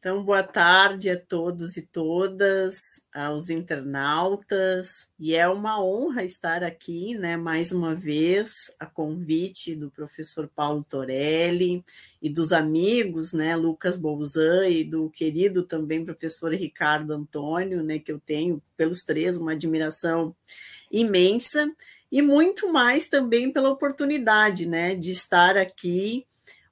Então, boa tarde a todos e todas, aos internautas, e é uma honra estar aqui, né, mais uma vez, a convite do professor Paulo Torelli e dos amigos, né, Lucas Bolzan e do querido também professor Ricardo Antônio, né, que eu tenho pelos três uma admiração imensa, e muito mais também pela oportunidade, né, de estar aqui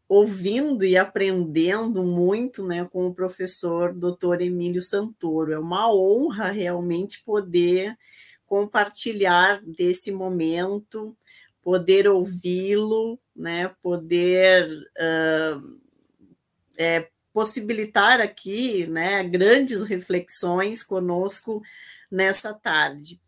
ouvindo e aprendendo muito né, com o professor Dr. Emílio Santoro. É uma honra realmente poder compartilhar desse momento, poder ouvi-lo, né, poder uh, é, possibilitar aqui né, grandes reflexões conosco nessa tarde.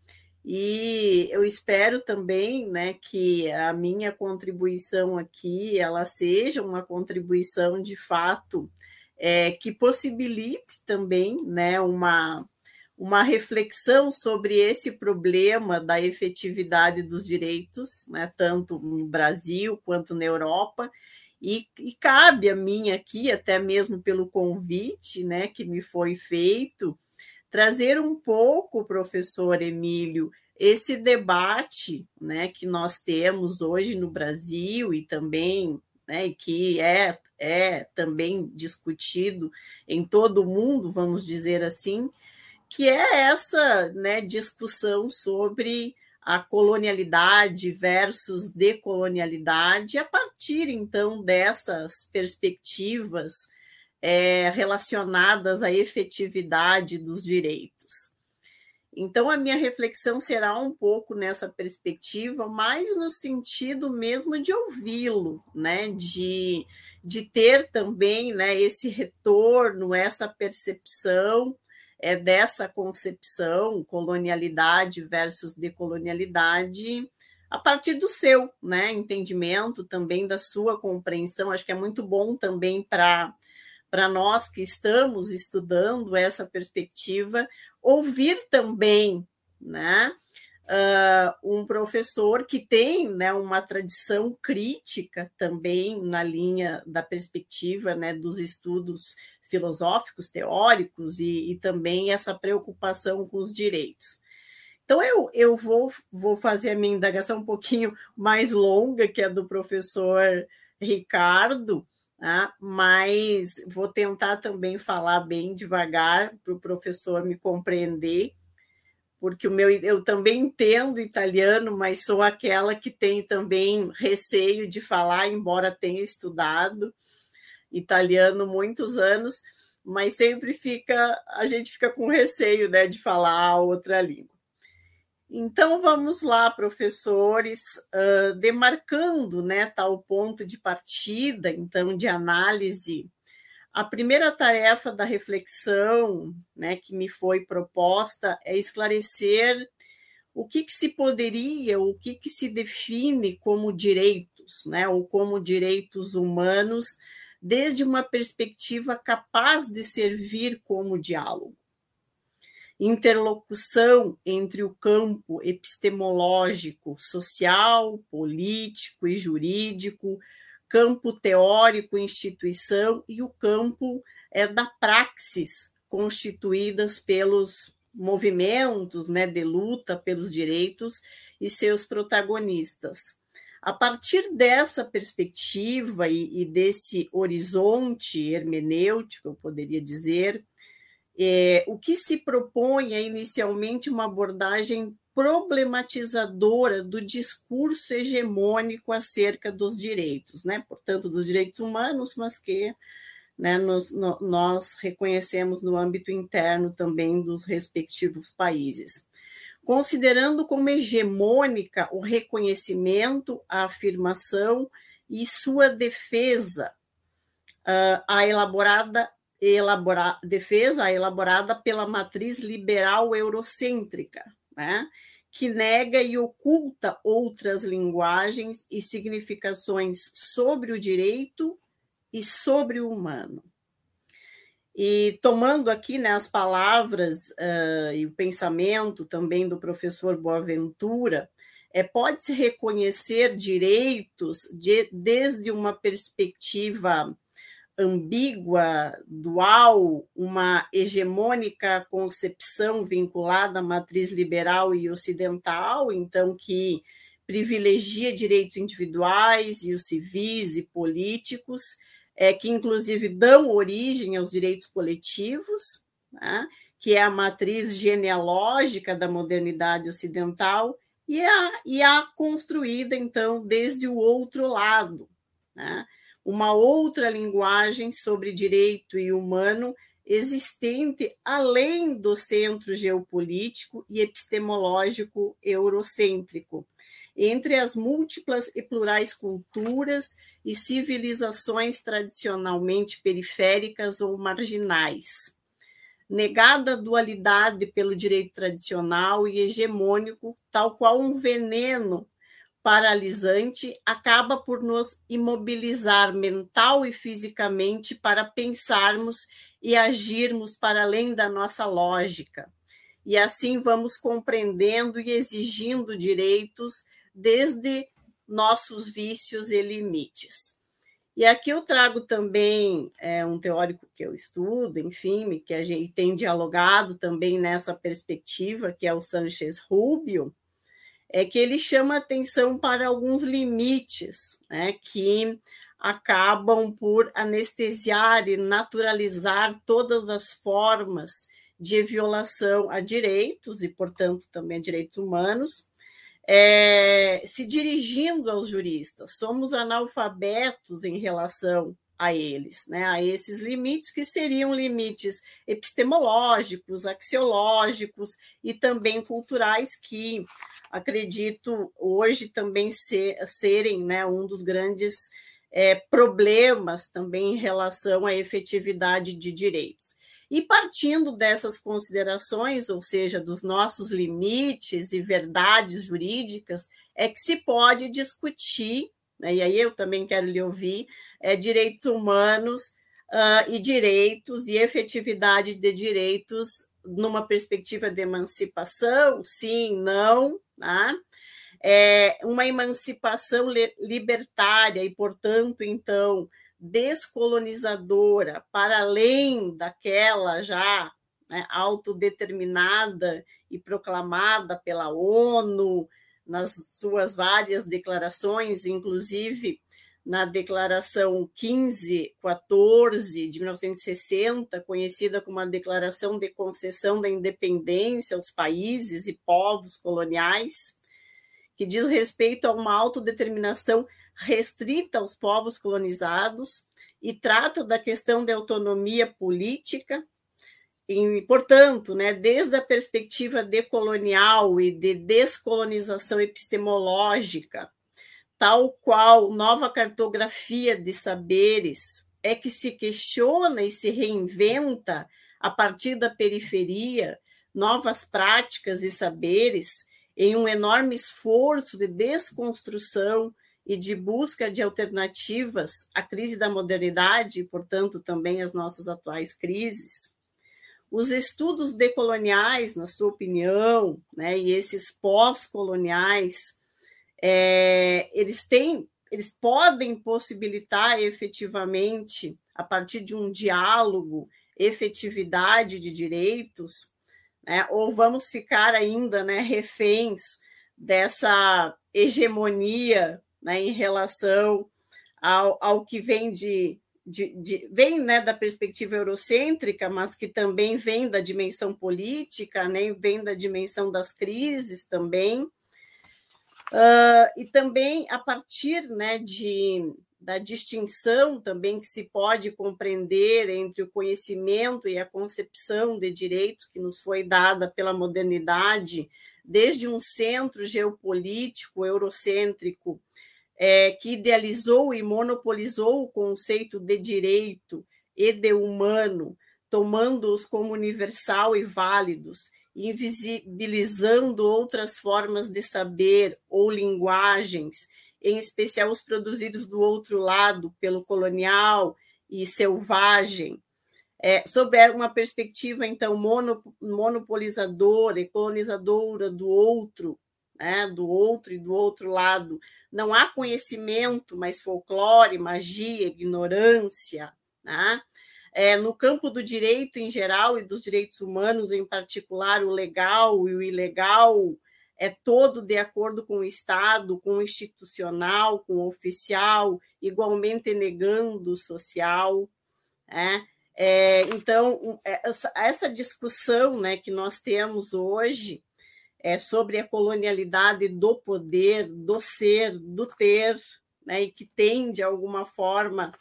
E eu espero também né, que a minha contribuição aqui ela seja uma contribuição de fato é, que possibilite também né, uma, uma reflexão sobre esse problema da efetividade dos direitos, né, tanto no Brasil quanto na Europa, e, e, cabe a mim aqui, até mesmo pelo convite né, que me foi feito, trazer um pouco, professor Emílio, esse debate né, que nós temos hoje no Brasil e também né, que é, é também discutido em todo o mundo, vamos dizer assim, que é essa né, discussão sobre a colonialidade versus decolonialidade, a partir então dessas perspectivas é, relacionadas à efetividade dos direitos. Então, a minha reflexão será um pouco nessa perspectiva, mais no sentido mesmo de ouvi-lo, né? de, de ter também né, esse retorno, essa percepção é, dessa concepção, colonialidade versus decolonialidade, a partir do seu né, entendimento, também da sua compreensão. Acho que é muito bom também para para nós que estamos estudando essa perspectiva, ouvir também né, uh, um professor que tem né, uma tradição crítica também na linha da perspectiva né, dos estudos filosóficos, teóricos e, e também essa preocupação com os direitos. Então, eu, eu vou, vou fazer a minha indagação um pouquinho mais longa, que é do professor Ricardo, né? mas vou tentar também falar bem devagar para o professor me compreender, porque o meu eu também entendo italiano, mas sou aquela que tem também receio de falar, embora tenha estudado italiano muitos anos, mas sempre fica a gente fica com receio, né, de falar outra língua. Então vamos lá, professores, uh, demarcando né, tal ponto de partida, então, de análise. A primeira tarefa da reflexão né, que me foi proposta é esclarecer o que, que se poderia, o que, que se define como direitos, né, ou como direitos humanos, desde uma perspectiva capaz de servir como diálogo interlocução entre o campo epistemológico, social, político e jurídico, campo teórico, instituição e o campo é, da praxis constituídas pelos movimentos né, de luta pelos direitos e seus protagonistas. A partir dessa perspectiva e, e desse horizonte hermenêutico, eu poderia dizer, é, o que se propõe é inicialmente uma abordagem problematizadora do discurso hegemônico acerca dos direitos, né? portanto, dos direitos humanos, mas que né, nos, no, nós reconhecemos no âmbito interno também dos respectivos países. Considerando como hegemônica o reconhecimento, a afirmação e sua defesa, uh, a elaborada elaborar, defesa elaborada pela matriz liberal eurocêntrica, né? que nega e oculta outras linguagens e significações sobre o direito e sobre o humano. E tomando aqui né, as palavras uh, e o pensamento também do professor Boaventura, é, pode-se reconhecer direitos de, desde uma perspectiva ambígua, dual, uma hegemônica concepção vinculada à matriz liberal e ocidental, então que privilegia direitos individuais e os civis e políticos, é, que inclusive dão origem aos direitos coletivos, né, que é a matriz genealógica da modernidade ocidental, e a, e a construída, então, desde o outro lado, né, uma outra linguagem sobre direito e humano existente além do centro geopolítico e epistemológico eurocêntrico, entre as múltiplas e plurais culturas e civilizações tradicionalmente periféricas ou marginais. Negada a dualidade pelo direito tradicional e hegemônico, tal qual um veneno paralisante, acaba por nos imobilizar mental e fisicamente para pensarmos e agirmos para além da nossa lógica. E assim vamos compreendendo e exigindo direitos desde nossos vícios e limites. E aqui eu trago também é, um teórico que eu estudo, enfim, que a gente tem dialogado também nessa perspectiva, que é o Sanchez Rubio, é que ele chama atenção para alguns limites né, que acabam por anestesiar e naturalizar todas as formas de violação a direitos e, portanto, também a direitos humanos, é, se dirigindo aos juristas. Somos analfabetos em relação a eles, né, a esses limites que seriam limites epistemológicos, axiológicos e também culturais que acredito hoje também ser, serem né, um dos grandes é, problemas também em relação à efetividade de direitos. E partindo dessas considerações, ou seja, dos nossos limites e verdades jurídicas, é que se pode discutir, né, e aí eu também quero lhe ouvir, é, direitos humanos uh, e direitos e efetividade de direitos numa perspectiva de emancipação, sim, não, né? é uma emancipação libertária e, portanto, então, descolonizadora, para além daquela já né, autodeterminada e proclamada pela ONU nas suas várias declarações, inclusive na Declaração 1514 de 1960, conhecida como a Declaração de Concessão da Independência aos países e povos coloniais, que diz respeito a uma autodeterminação restrita aos povos colonizados e trata da questão da autonomia política. E, portanto, né, desde a perspectiva decolonial e de descolonização epistemológica, tal qual nova cartografia de saberes, é que se questiona e se reinventa a partir da periferia novas práticas e saberes em um enorme esforço de desconstrução e de busca de alternativas à crise da modernidade e, portanto, também às nossas atuais crises. Os estudos decoloniais, na sua opinião, né, e esses pós-coloniais, é, eles têm, eles podem possibilitar efetivamente, a partir de um diálogo, efetividade de direitos, né, ou vamos ficar ainda né, reféns dessa hegemonia né, em relação ao, ao que vem de, de, de, vem né, da perspectiva eurocêntrica, mas que também vem da dimensão política, né, vem da dimensão das crises também. Uh, e também a partir né, de, da distinção também que se pode compreender entre o conhecimento e a concepção de direitos que nos foi dada pela modernidade, desde um centro geopolítico eurocêntrico é, que idealizou e monopolizou o conceito de direito e de humano, tomando-os como universal e válidos, invisibilizando outras formas de saber ou linguagens, em especial os produzidos do outro lado pelo colonial e selvagem, é, sob uma perspectiva então monopolizadora e colonizadora do outro, né, do outro e do outro lado, não há conhecimento, mas folclore, magia, ignorância, Né? É, no campo do direito em geral e dos direitos humanos em particular, o legal e o ilegal é todo de acordo com o Estado, com o institucional, com o oficial, igualmente negando o social. Né? É, então, é, essa discussão né, que nós temos hoje é sobre a colonialidade do poder, do ser, do ter, né, e que tem, de alguma forma,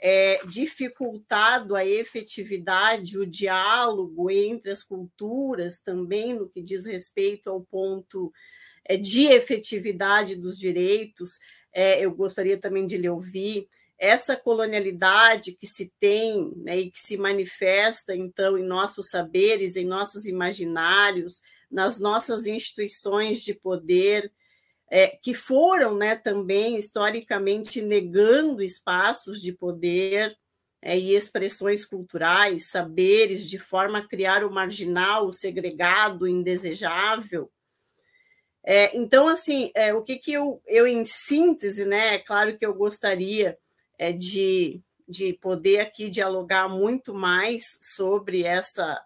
é, dificultado a efetividade, o diálogo entre as culturas, também no que diz respeito ao ponto é, de efetividade dos direitos. É, eu gostaria também de lhe ouvir essa colonialidade que se tem né, e que se manifesta, então, em nossos saberes, em nossos imaginários, nas nossas instituições de poder, é, que foram né, também historicamente negando espaços de poder é, e expressões culturais, saberes, de forma a criar o marginal, o segregado, o indesejável. É, então, assim, é, o que, que eu, eu, em síntese, né, é claro que eu gostaria é, de, de poder aqui dialogar muito mais sobre essa,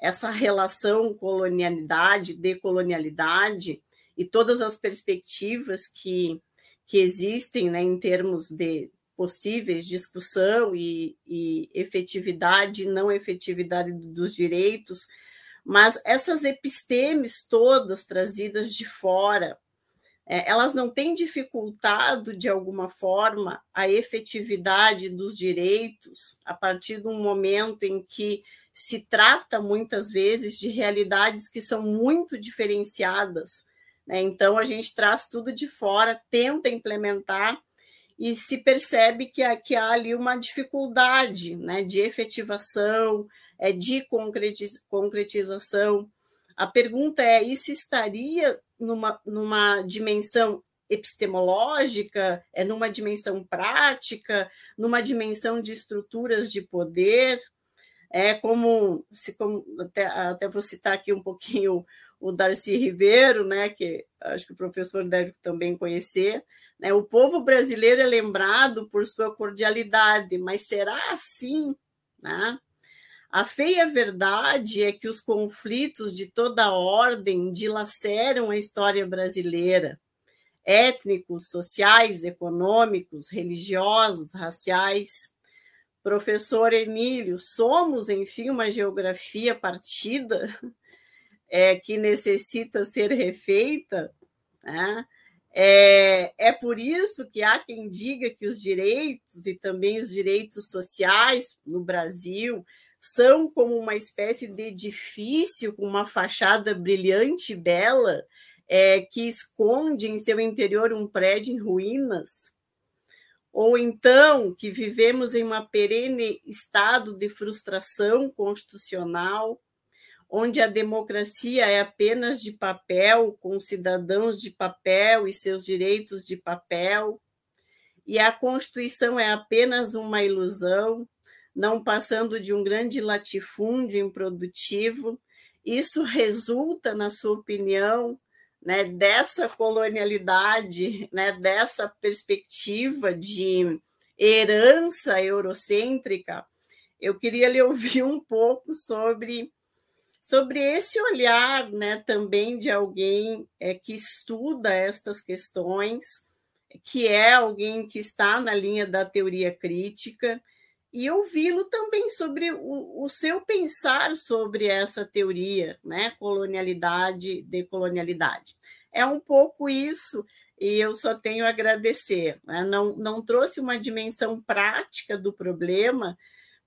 essa relação colonialidade, decolonialidade, e todas as perspectivas que, que existem né, em termos de possíveis discussão e, e efetividade e não efetividade dos direitos, mas essas epistemes todas trazidas de fora, é, elas não têm dificultado, de alguma forma, a efetividade dos direitos a partir do momento em que se trata, muitas vezes, de realidades que são muito diferenciadas? Então, a gente traz tudo de fora, tenta implementar e se percebe que, há, que há ali uma dificuldade né, de efetivação, é, de concretização. A pergunta é: isso estaria numa, numa dimensão epistemológica, é numa dimensão prática, numa dimensão de estruturas de poder? É como, se, como até, até vou citar aqui um pouquinho o Darcy Ribeiro, né, que acho que o professor deve também conhecer. Né, o povo brasileiro é lembrado por sua cordialidade, mas será assim? Né? A feia verdade é que os conflitos de toda ordem dilaceram a história brasileira, étnicos, sociais, econômicos, religiosos, raciais. Professor Emílio, somos, enfim, uma geografia partida é, que necessita ser refeita, né? É, é por isso que há quem diga que os direitos e também os direitos sociais no Brasil são como uma espécie de edifício com uma fachada brilhante e bela é, que esconde em seu interior um prédio em ruínas. Ou então que vivemos em uma perene estado de frustração constitucional, onde a democracia é apenas de papel, com cidadãos de papel e seus direitos de papel, e a Constituição é apenas uma ilusão, não passando de um grande latifúndio improdutivo. Isso resulta, na sua opinião, né, dessa colonialidade, né, dessa perspectiva de herança eurocêntrica. Eu queria lhe ouvir um pouco sobre sobre esse olhar né, também de alguém é, que estuda estas questões, que é alguém que está na linha da teoria crítica, e ouvi-lo também sobre o, o, seu pensar sobre essa teoria, né, colonialidade, decolonialidade. É um pouco isso, e eu só tenho a agradecer. Né? Não, não trouxe uma dimensão prática do problema,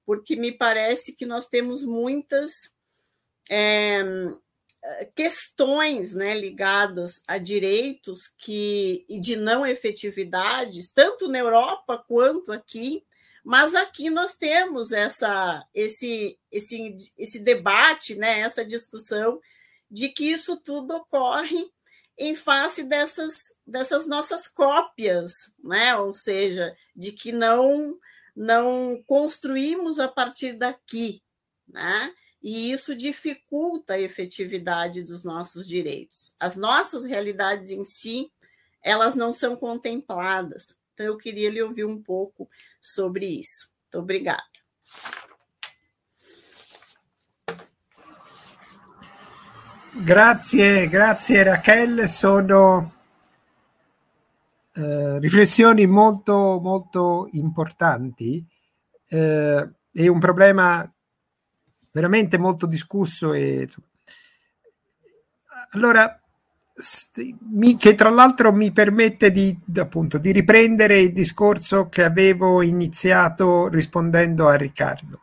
porque me parece que nós temos muitas é, questões né, ligadas a direitos que, e de não efetividades, tanto na Europa quanto aqui, mas aqui nós temos essa, esse, esse, esse debate, né, essa discussão de que isso tudo ocorre em face dessas, dessas nossas cópias, né? ou seja, de que não, não construímos a partir daqui. Né? E isso dificulta a efetividade dos nossos direitos. As nossas realidades em si, elas não são contempladas. Então, eu queria lhe ouvir um pouco sobre isso. Muito obrigada. Grazie, grazie Raquel, sono eh, riflessioni molto, molto importanti. Eh, è un problema veramente molto discusso e allora mi, che tra l'altro mi permette di, appunto, di riprendere il discorso che avevo iniziato rispondendo a Riccardo.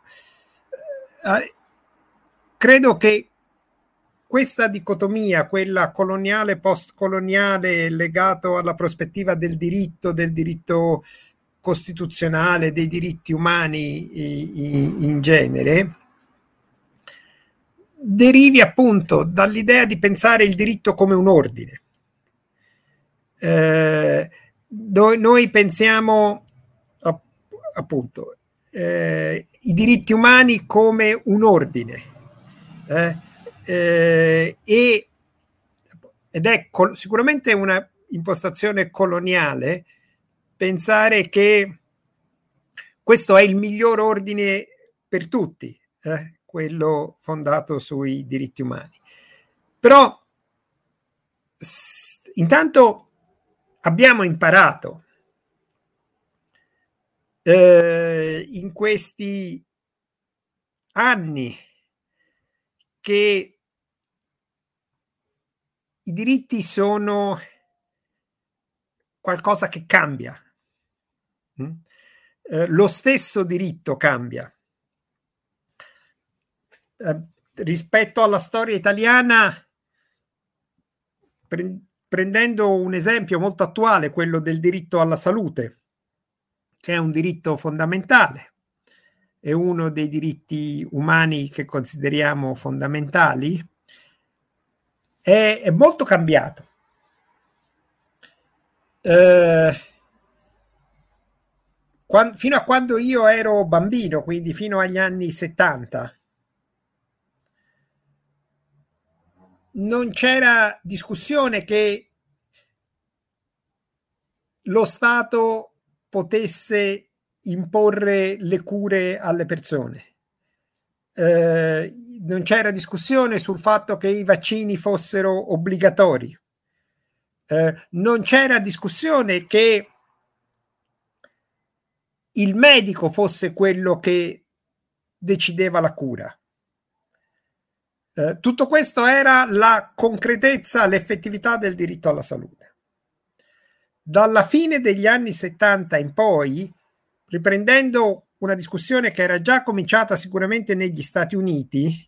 Eh, credo che questa dicotomia, quella coloniale postcoloniale legato alla prospettiva del diritto, del diritto costituzionale, dei diritti umani in genere, derivi appunto dall'idea di pensare il diritto come un ordine. Eh, noi pensiamo appunto eh, i diritti umani come un ordine eh, eh e, ed è col- sicuramente una impostazione coloniale pensare che questo è il miglior ordine per tutti. Eh? Quello fondato sui diritti umani. Però intanto abbiamo imparato eh, in questi anni che i diritti sono qualcosa che cambia. Mm? Eh, lo stesso diritto cambia. Eh, rispetto alla storia italiana, pre- prendendo un esempio molto attuale, quello del diritto alla salute, che è un diritto fondamentale, è uno dei diritti umani che consideriamo fondamentali, è, è molto cambiato. Eh, quando, fino a quando io ero bambino, quindi fino agli anni 70, non c'era discussione che lo Stato potesse imporre le cure alle persone. Eh, non c'era discussione sul fatto che i vaccini fossero obbligatori. Eh, non c'era discussione che il medico fosse quello che decideva la cura. Eh, tutto questo era la concretezza, l'effettività del diritto alla salute. Dalla fine degli anni 70 in poi, riprendendo una discussione che era già cominciata sicuramente negli Stati Uniti,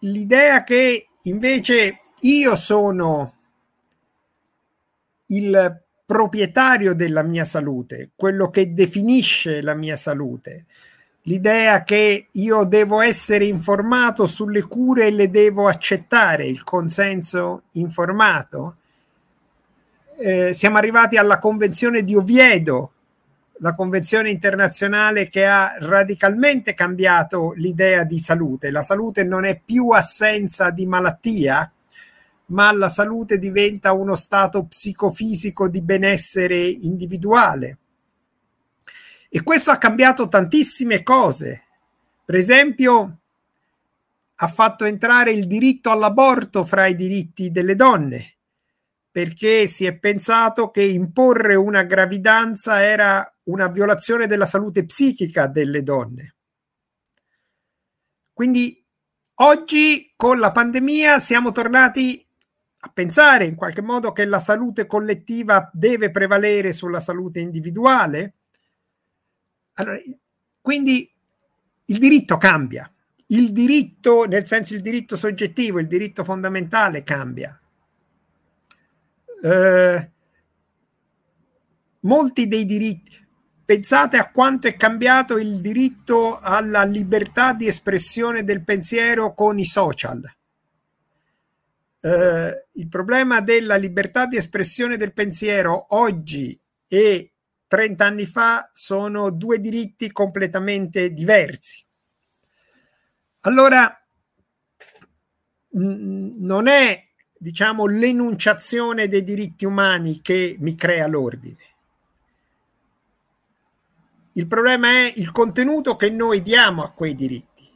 l'idea che invece io sono il proprietario della mia salute, quello che definisce la mia salute, l'idea che io devo essere informato sulle cure e le devo accettare, il consenso informato. Eh, siamo arrivati alla Convenzione di Oviedo, la convenzione internazionale che ha radicalmente cambiato l'idea di salute. La salute non è più assenza di malattia, ma la salute diventa uno stato psicofisico di benessere individuale e questo ha cambiato tantissime cose. Per esempio, ha fatto entrare il diritto all'aborto fra i diritti delle donne, perché si è pensato che imporre una gravidanza era una violazione della salute psichica delle donne. Quindi oggi con la pandemia siamo tornati a pensare in qualche modo che la salute collettiva deve prevalere sulla salute individuale allora, quindi il diritto cambia, il diritto, nel senso il diritto soggettivo, il diritto fondamentale cambia. Eh, molti dei diritti, pensate a quanto è cambiato il diritto alla libertà di espressione del pensiero con i social. Eh, il problema della libertà di espressione del pensiero oggi e 30 anni fa sono due diritti completamente diversi. Allora, non è diciamo l'enunciazione dei diritti umani che mi crea l'ordine. il problema è il contenuto che noi diamo a quei diritti.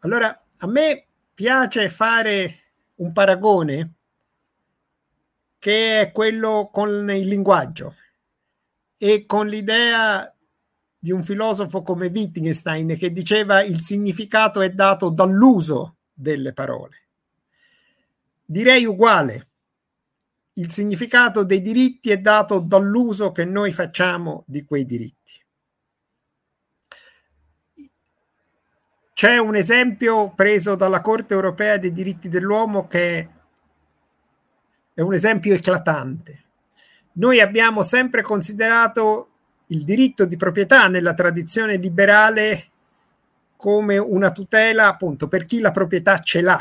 Allora, a me piace fare un paragone che è quello con il linguaggio e con l'idea di un filosofo come Wittgenstein che diceva il significato è dato dall'uso delle parole. Direi uguale. Il significato dei diritti è dato dall'uso che noi facciamo di quei diritti. C'è un esempio preso dalla Corte europea dei diritti dell'uomo che è un esempio eclatante. Noi abbiamo sempre considerato il diritto di proprietà nella tradizione liberale come una tutela appunto per chi la proprietà ce l'ha,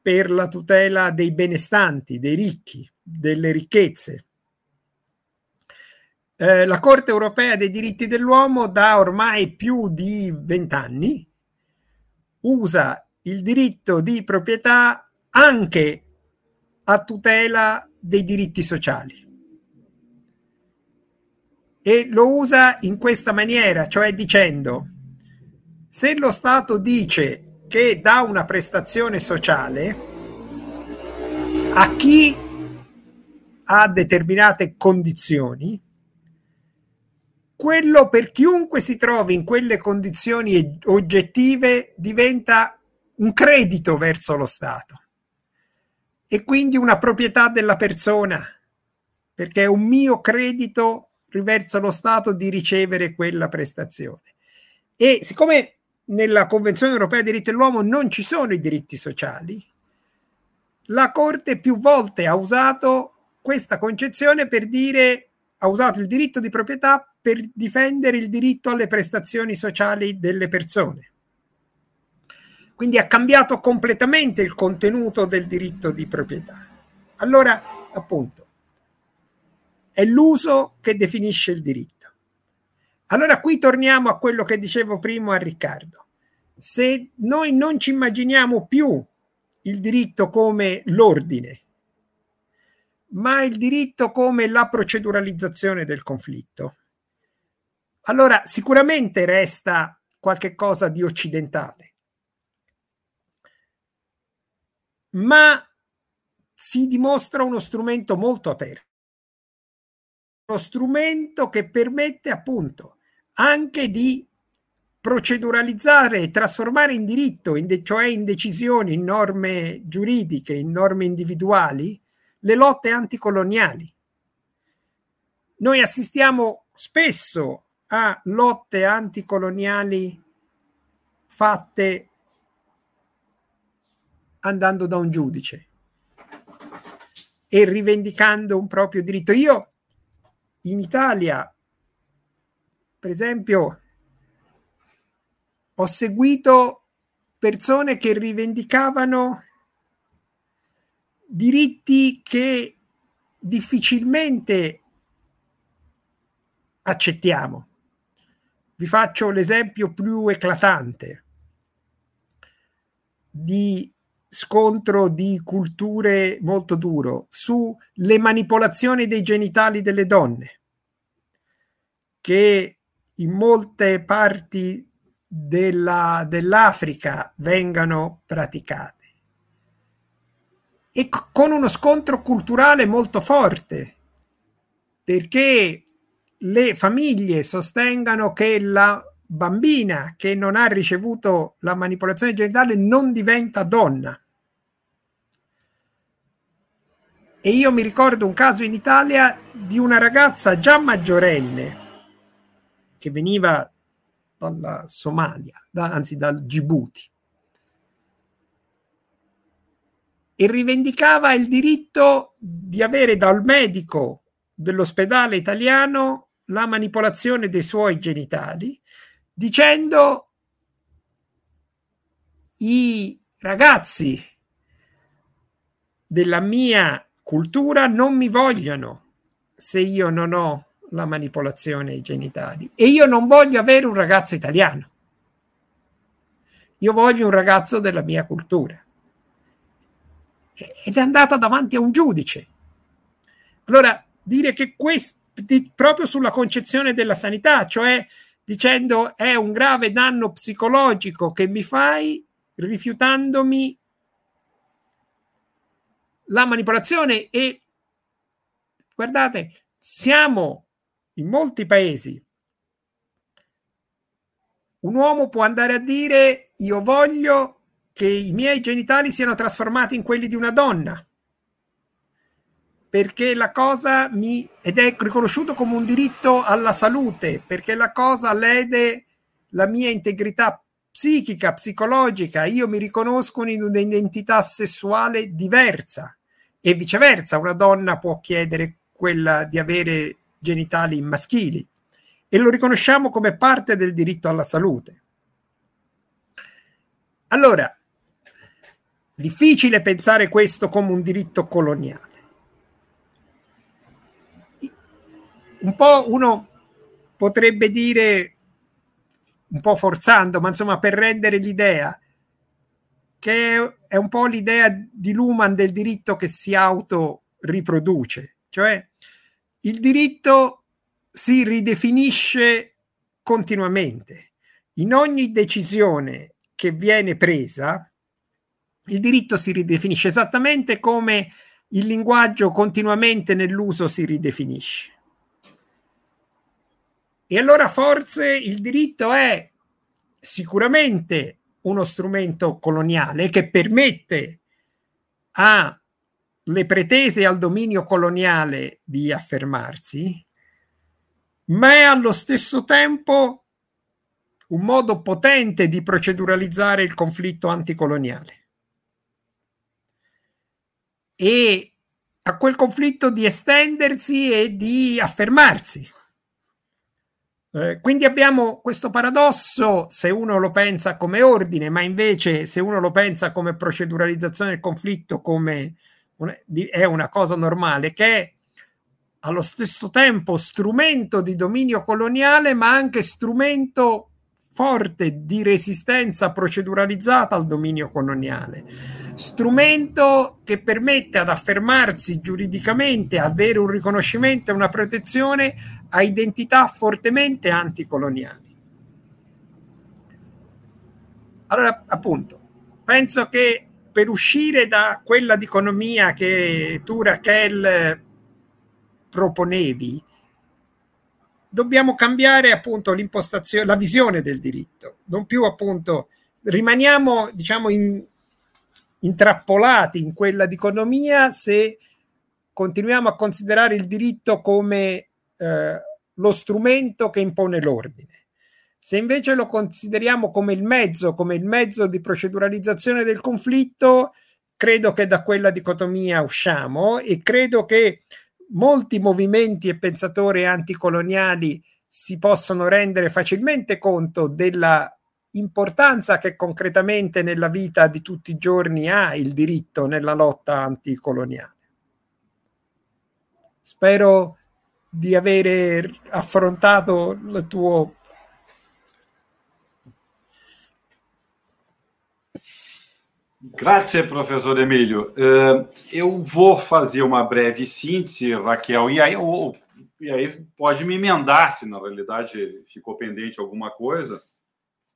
per la tutela dei benestanti, dei ricchi, delle ricchezze. Eh, la Corte europea dei diritti dell'uomo da ormai più di vent'anni usa il diritto di proprietà anche a tutela dei diritti sociali. E lo usa in questa maniera, cioè dicendo se lo Stato dice che dà una prestazione sociale a chi ha determinate condizioni, quello per chiunque si trovi in quelle condizioni oggettive diventa un credito verso lo Stato e quindi una proprietà della persona, perché è un mio credito verso lo Stato di ricevere quella prestazione. E siccome nella Convenzione europea dei diritti dell'uomo non ci sono i diritti sociali, la Corte più volte ha usato questa concezione per dire ha usato il diritto di proprietà per difendere il diritto alle prestazioni sociali delle persone. Quindi ha cambiato completamente il contenuto del diritto di proprietà. Allora, appunto, è l'uso che definisce il diritto. Allora qui torniamo a quello che dicevo prima a Riccardo. Se noi non ci immaginiamo più il diritto come l'ordine, ma il diritto come la proceduralizzazione del conflitto, allora sicuramente resta qualche cosa di occidentale. Ma si dimostra uno strumento molto aperto, uno strumento che permette appunto anche di proceduralizzare e trasformare in diritto, in cioè in decisioni, in norme giuridiche, in norme individuali, le lotte anticoloniali. Noi assistiamo spesso a lotte anticoloniali fatte andando da un giudice e rivendicando un proprio diritto. Io in Italia per esempio, ho seguito persone che rivendicavano diritti che difficilmente accettiamo. Vi faccio l'esempio più eclatante di scontro di culture molto duro sulle manipolazioni dei genitali delle donne che in molte parti della, dell'Africa vengano praticate. E c- con uno scontro culturale molto forte perché le famiglie sostengano che la bambina che non ha ricevuto la manipolazione genitale non diventa donna. E io mi ricordo un caso in Italia di una ragazza già maggiorenne che veniva dalla Somalia, da, anzi dal Djibouti, e rivendicava il diritto di avere dal medico dell'ospedale italiano la manipolazione dei suoi genitali, dicendo i ragazzi della mia cultura non mi vogliono se io non ho la manipolazione ai genitali. E io non voglio avere un ragazzo italiano. Io voglio un ragazzo della mia cultura. Ed è andata davanti a un giudice. Allora, dire che questo proprio sulla concezione della sanità, cioè dicendo è un grave danno psicologico che mi fai rifiutandomi la manipolazione e guardate, siamo in molti paesi. Un uomo può andare a dire io voglio che i miei genitali siano trasformati in quelli di una donna perché la cosa mi ed è riconosciuto come un diritto alla salute perché la cosa lede la mia integrità psichica, psicologica, io mi riconosco in un'identità sessuale diversa e viceversa, una donna può chiedere quella di avere genitali maschili e lo riconosciamo come parte del diritto alla salute. Allora, difficile pensare questo come un diritto coloniale. Un po' uno potrebbe dire, un po' forzando, ma insomma per rendere l'idea, che è un po' l'idea di Luhmann del diritto che si autoriproduce, cioè il diritto si ridefinisce continuamente. In ogni decisione che viene presa, il diritto si ridefinisce esattamente come il linguaggio continuamente nell'uso si ridefinisce. E allora forse il diritto è sicuramente uno strumento coloniale che permette alle pretese al dominio coloniale di affermarsi, ma è allo stesso tempo un modo potente di proceduralizzare il conflitto anticoloniale e a quel conflitto di estendersi e di affermarsi. Eh, quindi abbiamo questo paradosso se uno lo pensa come ordine, ma invece se uno lo pensa come proceduralizzazione del conflitto, come una, è una cosa normale, che è allo stesso tempo strumento di dominio coloniale, ma anche strumento forte di resistenza proceduralizzata al dominio coloniale. Strumento che permette ad affermarsi giuridicamente, avere un riconoscimento e una protezione a identità fortemente anticoloniali. Allora, appunto, penso che per uscire da quella diconomia che tu, Raquel, proponevi, dobbiamo cambiare appunto l'impostazione, la visione del diritto, non più appunto rimaniamo diciamo in, intrappolati in quella diconomia se continuiamo a considerare il diritto come eh, lo strumento che impone l'ordine. Se invece lo consideriamo come il mezzo, come il mezzo di proceduralizzazione del conflitto, credo che da quella dicotomia usciamo e credo che molti movimenti e pensatori anticoloniali si possono rendere facilmente conto della importanza che concretamente nella vita di tutti i giorni ha il diritto nella lotta anticoloniale. Spero di avere affrontato il tuo Grazie, professor Emílio. Uh, eu vou fazer uma breve síntese, Raquel, e aí, e aí pode me emendar se na realidade ficou pendente alguma coisa.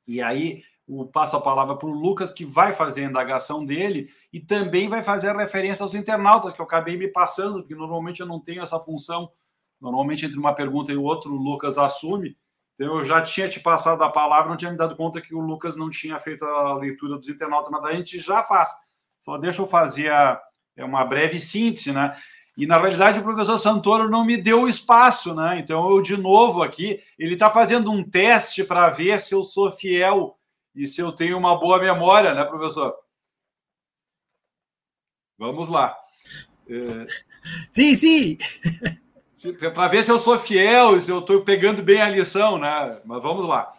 E aí o passo a palavra para o Lucas, que vai fazer a indagação dele e também vai fazer a referência aos internautas, que eu acabei me passando, porque normalmente eu não tenho essa função. Normalmente, entre uma pergunta e outra, o Lucas assume. Então, eu já tinha te passado a palavra, não tinha me dado conta que o Lucas não tinha feito a leitura dos internautas, mas a gente já faz. Só deixa eu fazer a, é uma breve síntese, né? E na realidade o professor Santoro não me deu espaço, né? Então eu de novo aqui, ele está fazendo um teste para ver se eu sou fiel e se eu tenho uma boa memória, né, professor? Vamos lá. É... Sim, sim. Para ver se eu sou fiel, se eu estou pegando bem a lição, né? Mas vamos lá.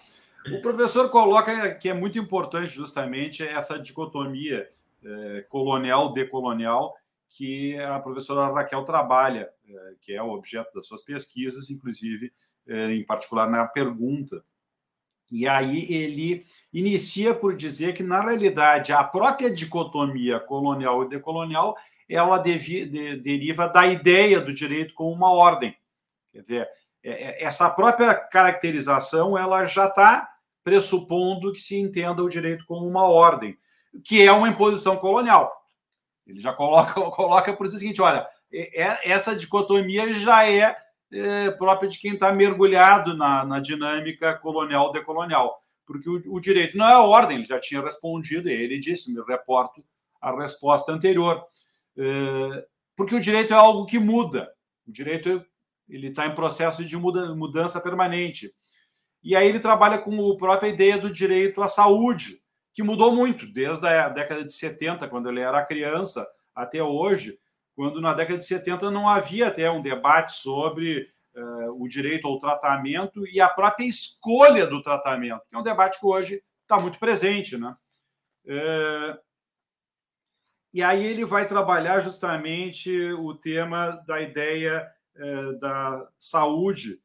O professor coloca que é muito importante justamente essa dicotomia é, colonial-decolonial que a professora Raquel trabalha, é, que é o objeto das suas pesquisas, inclusive, é, em particular na pergunta. E aí ele inicia por dizer que, na realidade, a própria dicotomia colonial e decolonial ela deriva da ideia do direito como uma ordem. Quer dizer, é, é, essa própria caracterização ela já está pressupondo que se entenda o direito como uma ordem, que é uma imposição colonial. Ele já coloca, coloca por o seguinte: olha, essa dicotomia já é, é própria de quem está mergulhado na, na, dinâmica colonial-decolonial, porque o, o, direito não é ordem, ele já tinha respondido, ele disse, me reporto a resposta anterior, é, porque o direito é algo que muda, o direito ele está em processo de muda, mudança permanente. E aí ele trabalha com a própria ideia do direito à saúde, que mudou muito desde a década de 70, quando ele era criança, até hoje, quando na década de 70 não havia até um debate sobre uh, o direito ao tratamento e a própria escolha do tratamento, que é um debate que hoje está muito presente. Né? Uh, e aí ele vai trabalhar justamente o tema da ideia uh, da saúde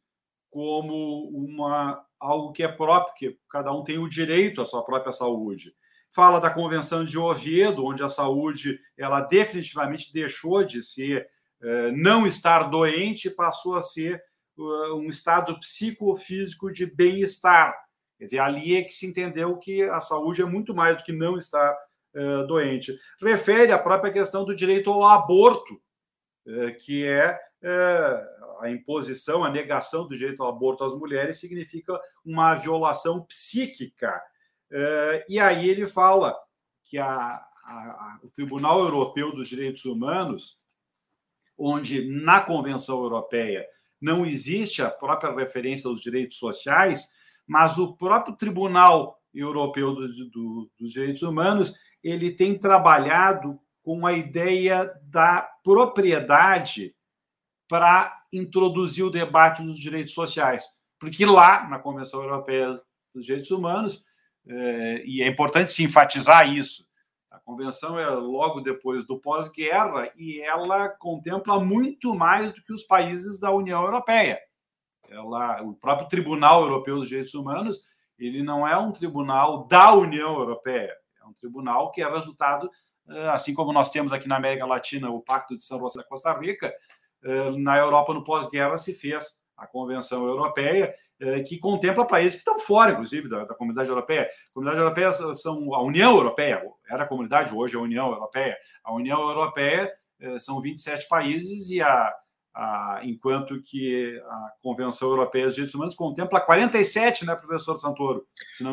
como uma algo que é próprio, que cada um tem o direito à sua própria saúde. Fala da Convenção de Oviedo, onde a saúde ela definitivamente deixou de ser eh, não estar doente, passou a ser uh, um estado psicofísico de bem-estar. Ali é que se entendeu que a saúde é muito mais do que não estar uh, doente. Refere à própria questão do direito ao aborto, uh, que é a imposição, a negação do direito ao aborto às mulheres significa uma violação psíquica. É, e aí ele fala que a, a, o Tribunal Europeu dos Direitos Humanos, onde na Convenção Europeia não existe a própria referência aos direitos sociais, mas o próprio Tribunal Europeu do, do, dos Direitos Humanos ele tem trabalhado com a ideia da propriedade para introduzir o debate dos direitos sociais. Porque lá, na Convenção Europeia dos Direitos Humanos, é, e é importante se enfatizar isso, a convenção é logo depois do pós-guerra e ela contempla muito mais do que os países da União Europeia. Ela, o próprio Tribunal Europeu dos Direitos Humanos, ele não é um tribunal da União Europeia, um tribunal que é resultado, é, assim como nós temos aqui na América Latina o Pacto de São José da Costa Rica, eh, na Europa, no pós-guerra, se fez a Convenção Europeia, eh, que contempla países que estão fora, inclusive, da, da Comunidade Europeia. A Comunidade Europeia são a União Europeia, era a comunidade, hoje é a União Europeia. A União Europeia eh, são 27 países e a, a, enquanto que a Convenção Europeia dos Direitos Humanos contempla 47, né, professor Santoro?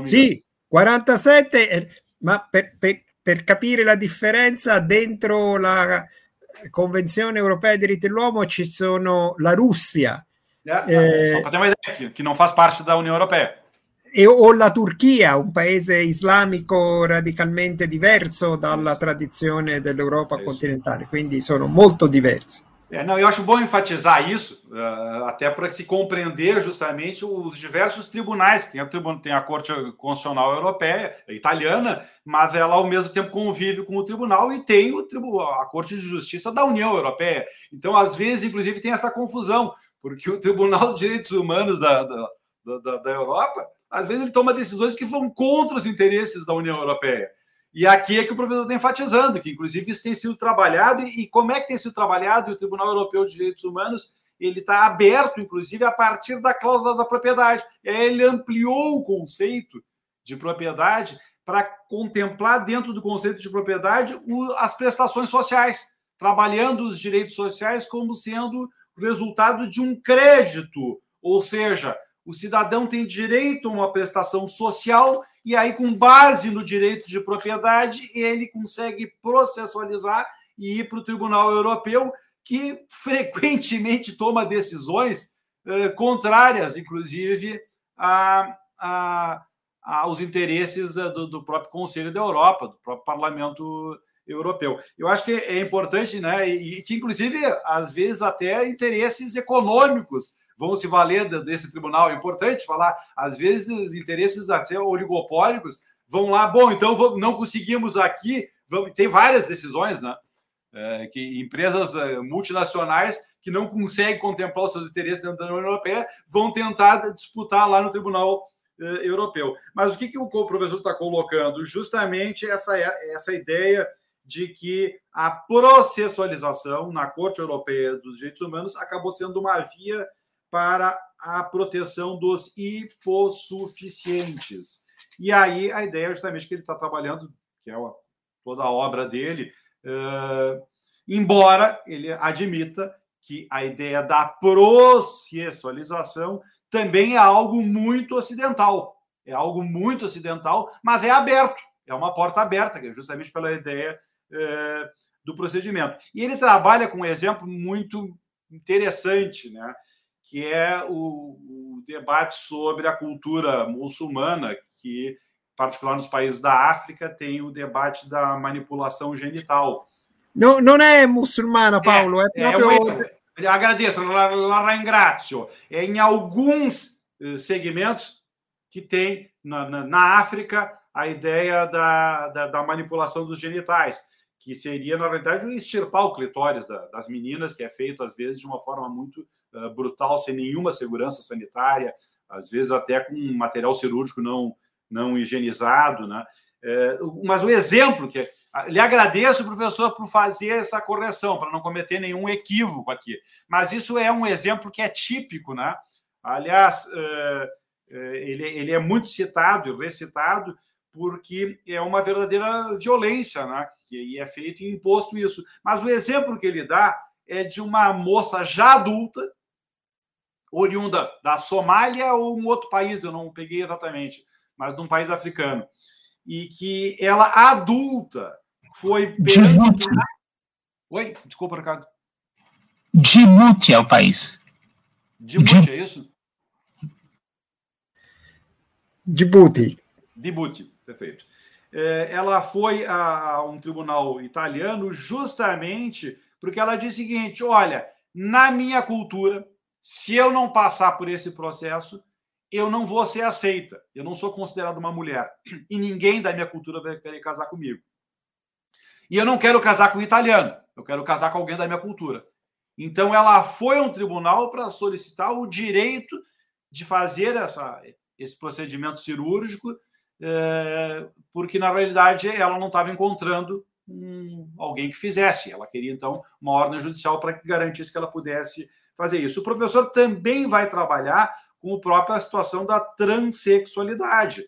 Sim, 47, mas per, per, per capire la differenza dentro la Convenzione Europea dei diritti dell'uomo ci sono la Russia. Eh, só para uma ideia, que não faz parte da União Europeia. E, o la Turchia, un paese islamico radicalmente diverso dalla tradizione dell'Europa continentale, quindi sono molto diversi. É, não, eu acho bom enfatizar isso, uh, até para se compreender justamente os diversos tribunais. Tem a, tribuna, tem a Corte Constitucional Europeia, italiana, mas ela ao mesmo tempo convive com o tribunal e tem o tribunal, a Corte de Justiça da União Europeia. Então, às vezes, inclusive, tem essa confusão, porque o Tribunal de Direitos Humanos da, da, da, da Europa, às vezes, ele toma decisões que vão contra os interesses da União Europeia. E aqui é que o professor está enfatizando, que inclusive isso tem sido trabalhado, e como é que tem sido trabalhado, e o Tribunal Europeu de Direitos Humanos ele está aberto, inclusive, a partir da cláusula da propriedade. Ele ampliou o conceito de propriedade para contemplar dentro do conceito de propriedade as prestações sociais, trabalhando os direitos sociais como sendo resultado de um crédito, ou seja, o cidadão tem direito a uma prestação social e aí, com base no direito de propriedade, ele consegue processualizar e ir para o Tribunal Europeu, que frequentemente toma decisões eh, contrárias, inclusive, a, a, aos interesses do, do, próprio Conselho da Europa, do próprio Parlamento Europeu. Eu acho que é importante, né, e que, inclusive, às vezes, até interesses econômicos vão se valer desse tribunal. É importante falar, às vezes, os interesses até oligopólicos vão lá, bom, então não conseguimos aqui, vamos, tem várias decisões, né? É, que empresas é, multinacionais que não conseguem contemplar os seus interesses dentro da União Europeia vão tentar disputar lá no Tribunal é, Europeu. Mas o que, que o professor está colocando? Justamente essa, essa ideia de que a processualização na Corte Europeia dos Direitos Humanos acabou sendo uma via para a proteção dos hipossuficientes. E aí a ideia é justamente que ele está trabalhando, que é toda a obra dele, uh, embora ele admita que a ideia da processualização também é algo muito ocidental. É algo muito ocidental, mas é aberto. É uma porta aberta, justamente pela ideia do procedimento. E ele trabalha com um exemplo muito interessante, né? Que é o, o debate sobre a cultura muçulmana, que, particular nos países da África, tem o debate da manipulação genital. No, não é muçulmana, Paulo, é, é próprio... É, agradeço, la, la ringrazio. É em alguns eh, segmentos que tem na, na, na África a ideia da, da, da, manipulação dos genitais, que seria, na verdade, o extirpar o clitóris da, das meninas, que é feito, às vezes, de uma forma muito brutal, sem nenhuma segurança sanitária, às vezes até com material cirúrgico não, não higienizado, né? É, mas o exemplo que lhe agradeço, professor, por fazer essa correção, para não cometer nenhum equívoco aqui. Mas isso é um exemplo que é típico, né? Aliás, é, ele, ele é muito citado e recitado porque é uma verdadeira violência, né? Que é feito e imposto isso. Mas o exemplo que ele dá é de uma moça já adulta, oriunda da Somália ou um outro país, eu não peguei exatamente, mas de um país africano e que ela adulta foi Djibouti. Oi, desculpa, Ricardo. Djibouti é o país. Djibouti, é isso? Djibouti. Djibouti, perfeito. É, ela foi a, um tribunal italiano justamente porque ela diz o seguinte: olha, na minha cultura, se eu não passar por esse processo, eu não vou ser aceita. Eu não sou considerada uma mulher. E ninguém da minha cultura vai querer casar comigo. E eu não quero casar com um italiano. Eu quero casar com alguém da minha cultura. Então ela foi a um tribunal para solicitar o direito de fazer essa, esse procedimento cirúrgico, é, porque na realidade ela não estava encontrando um, alguém que fizesse. Ela queria então uma ordem judicial para que garantisse que ela pudesse fazer isso. O professor também vai trabalhar com a própria situação da transexualidade,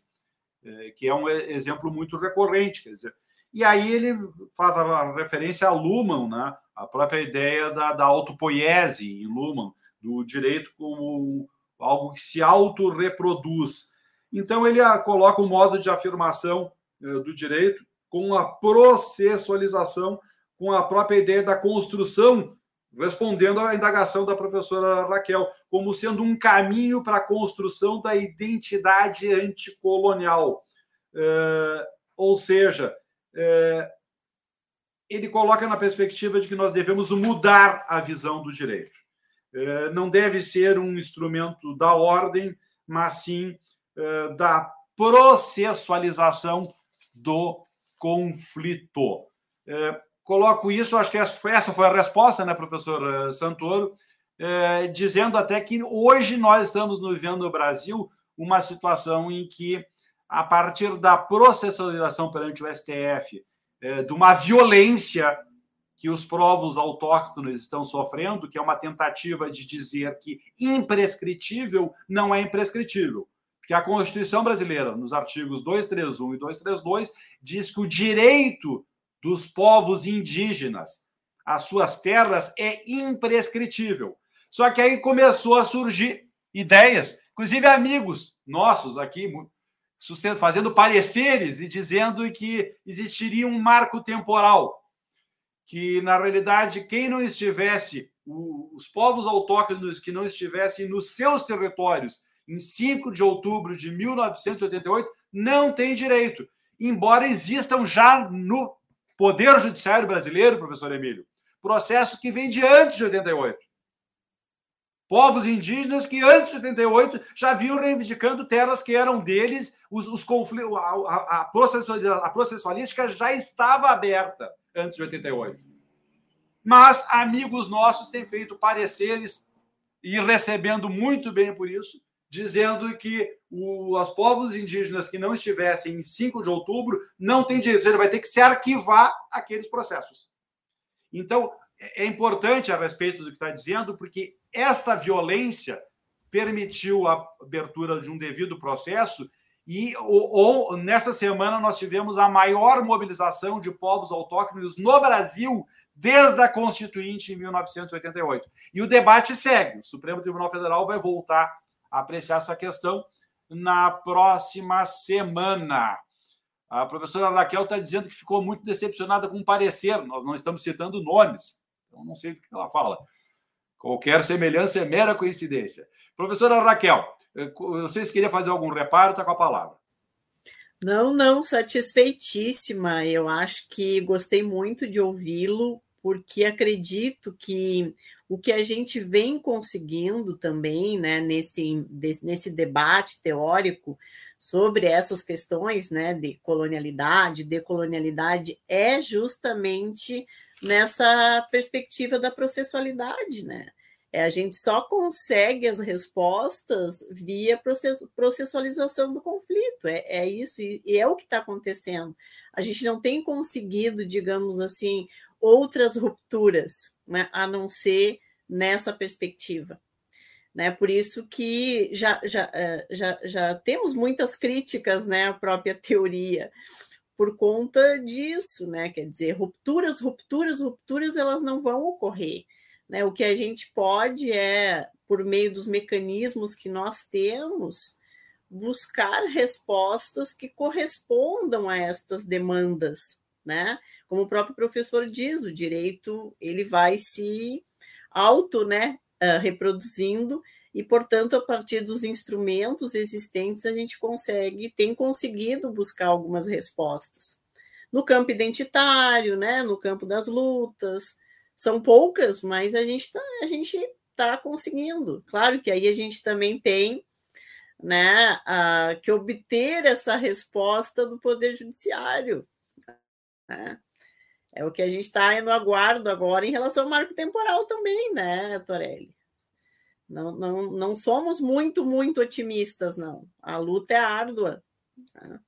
é, que é um exemplo muito recorrente. Quer dizer, e aí ele faz a referência a Luhmann, né? a própria ideia da, da autopoiese em Luhmann, do direito como algo que se autorreproduz. Então, ele coloca um modo de afirmação é, do direito com a processualização, com a própria ideia da construção respondendo à indagação da professora Raquel, como sendo um caminho para a construção da identidade anticolonial. É, ou seja, é, ele coloca na perspectiva de que nós devemos mudar a visão do direito. É, não deve ser um instrumento da ordem, mas sim é, da processualização do conflito. É, coloco isso, acho que essa foi, essa foi a resposta, né, professor eh, Santoro, é, dizendo até que hoje nós estamos vivendo no Brasil uma situação em que, a partir da processualização perante o STF, é, de uma violência que os povos autóctonos estão sofrendo, que é uma tentativa de dizer que imprescritível não é imprescritível. Porque a Constituição brasileira, nos artigos 231 e 232, diz que o direito dos povos indígenas às suas terras é imprescritível. Só que aí começou a surgir ideias, inclusive amigos nossos aqui fazendo pareceres e dizendo que existiria um marco temporal, que na realidade quem não estivesse os povos autóctonos que não estivessem nos seus territórios em 5 de outubro de 1988 não tem direito, embora existam já no Poder Judiciário brasileiro, professor Emílio, processo que vem de antes de 88. Povos indígenas que antes de 88 já vinham reivindicando terras que eram deles, os, os conflitos, a, a, a processualística já estava aberta antes de 88. Mas amigos nossos têm feito pareceres e recebendo muito bem por isso, dizendo que o, os povos indígenas que não estivessem em 5 de outubro não têm direito, ele vai ter que se arquivar aqueles processos. Então, é, é importante a respeito do que está dizendo, porque esta violência permitiu a abertura de um devido processo e ou, ou, nessa semana nós tivemos a maior mobilização de povos autóctones no Brasil desde a Constituinte em 1988. E o debate segue. O Supremo Tribunal Federal vai voltar apreciar essa questão na próxima semana. A professora Raquel está dizendo que ficou muito decepcionada com o parecer. Nós não estamos citando nomes. Então, não sei o que ela fala. Qualquer semelhança é mera coincidência. Professora Raquel, eh, vocês queriam fazer algum reparo? Está com a palavra. Não, não, satisfeitíssima. Eu acho que gostei muito de ouvi-lo, porque acredito que o que a gente vem conseguindo também, né, nesse, nesse debate teórico sobre essas questões, né, de colonialidade, decolonialidade, é justamente nessa perspectiva da processualidade, né? É, a gente só consegue as respostas via processualização do conflito. É, é isso, e, e é o que está acontecendo. A gente não tem conseguido, digamos assim, outras rupturas, né, a não ser nessa perspectiva. Né? Por isso que já, já, é, já, já temos muitas críticas né, à própria teoria, por conta disso, né? Quer dizer, rupturas, rupturas, rupturas, elas não vão ocorrer. Né? O que a gente pode é, por meio dos mecanismos que nós temos, buscar respostas que correspondam a estas demandas, né? Como o próprio professor diz, o direito ele vai se auto, né, uh, reproduzindo e, portanto, a partir dos instrumentos existentes, a gente consegue, tem conseguido buscar algumas respostas. No campo identitário, né, no campo das lutas, são poucas, mas a gente está a gente tá conseguindo. Claro que aí a gente também tem né, a, que obter essa resposta do Poder Judiciário. Né? É o que a gente está no aguardo agora em relação ao marco temporal também, né, Torelli? Não, não, não somos muito, muito otimistas, não. A luta é árdua. Né?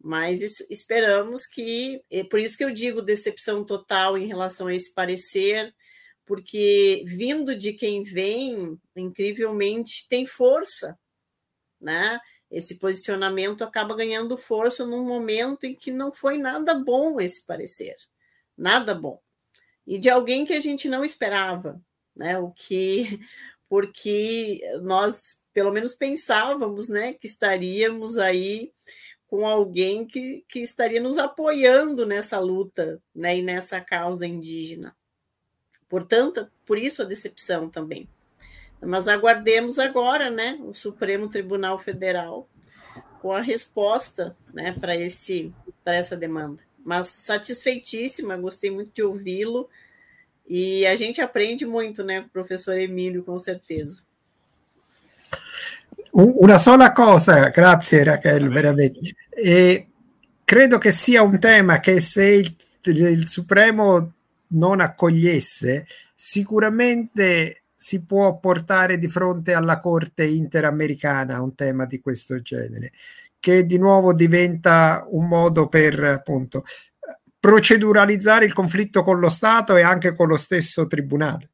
Mas isso, esperamos que. Por isso que eu digo decepção total em relação a esse parecer, porque vindo de quem vem, incrivelmente tem força, né? Esse posicionamento acaba ganhando força num momento em que não foi nada bom esse parecer, nada bom. E de alguém que a gente não esperava, né? O que porque nós pelo menos pensávamos, né, que estaríamos aí com alguém que, que estaria nos apoiando nessa luta, né, e nessa causa indígena. Portanto, por isso a decepção também. Mas aguardemos agora, né, o Supremo Tribunal Federal com a resposta, né, para esse para essa demanda. Mas satisfeitíssima, gostei muito de ouvi-lo e a gente aprende muito, né, com o professor Emílio, com certeza. Una sola cosa, grazie Raquel, veramente. E credo che sia un tema che se il, il Supremo non accogliesse, sicuramente si può portare di fronte alla Corte interamericana un tema di questo genere, che di nuovo diventa un modo per appunto proceduralizzare il conflitto con lo Stato e anche con lo stesso tribunale.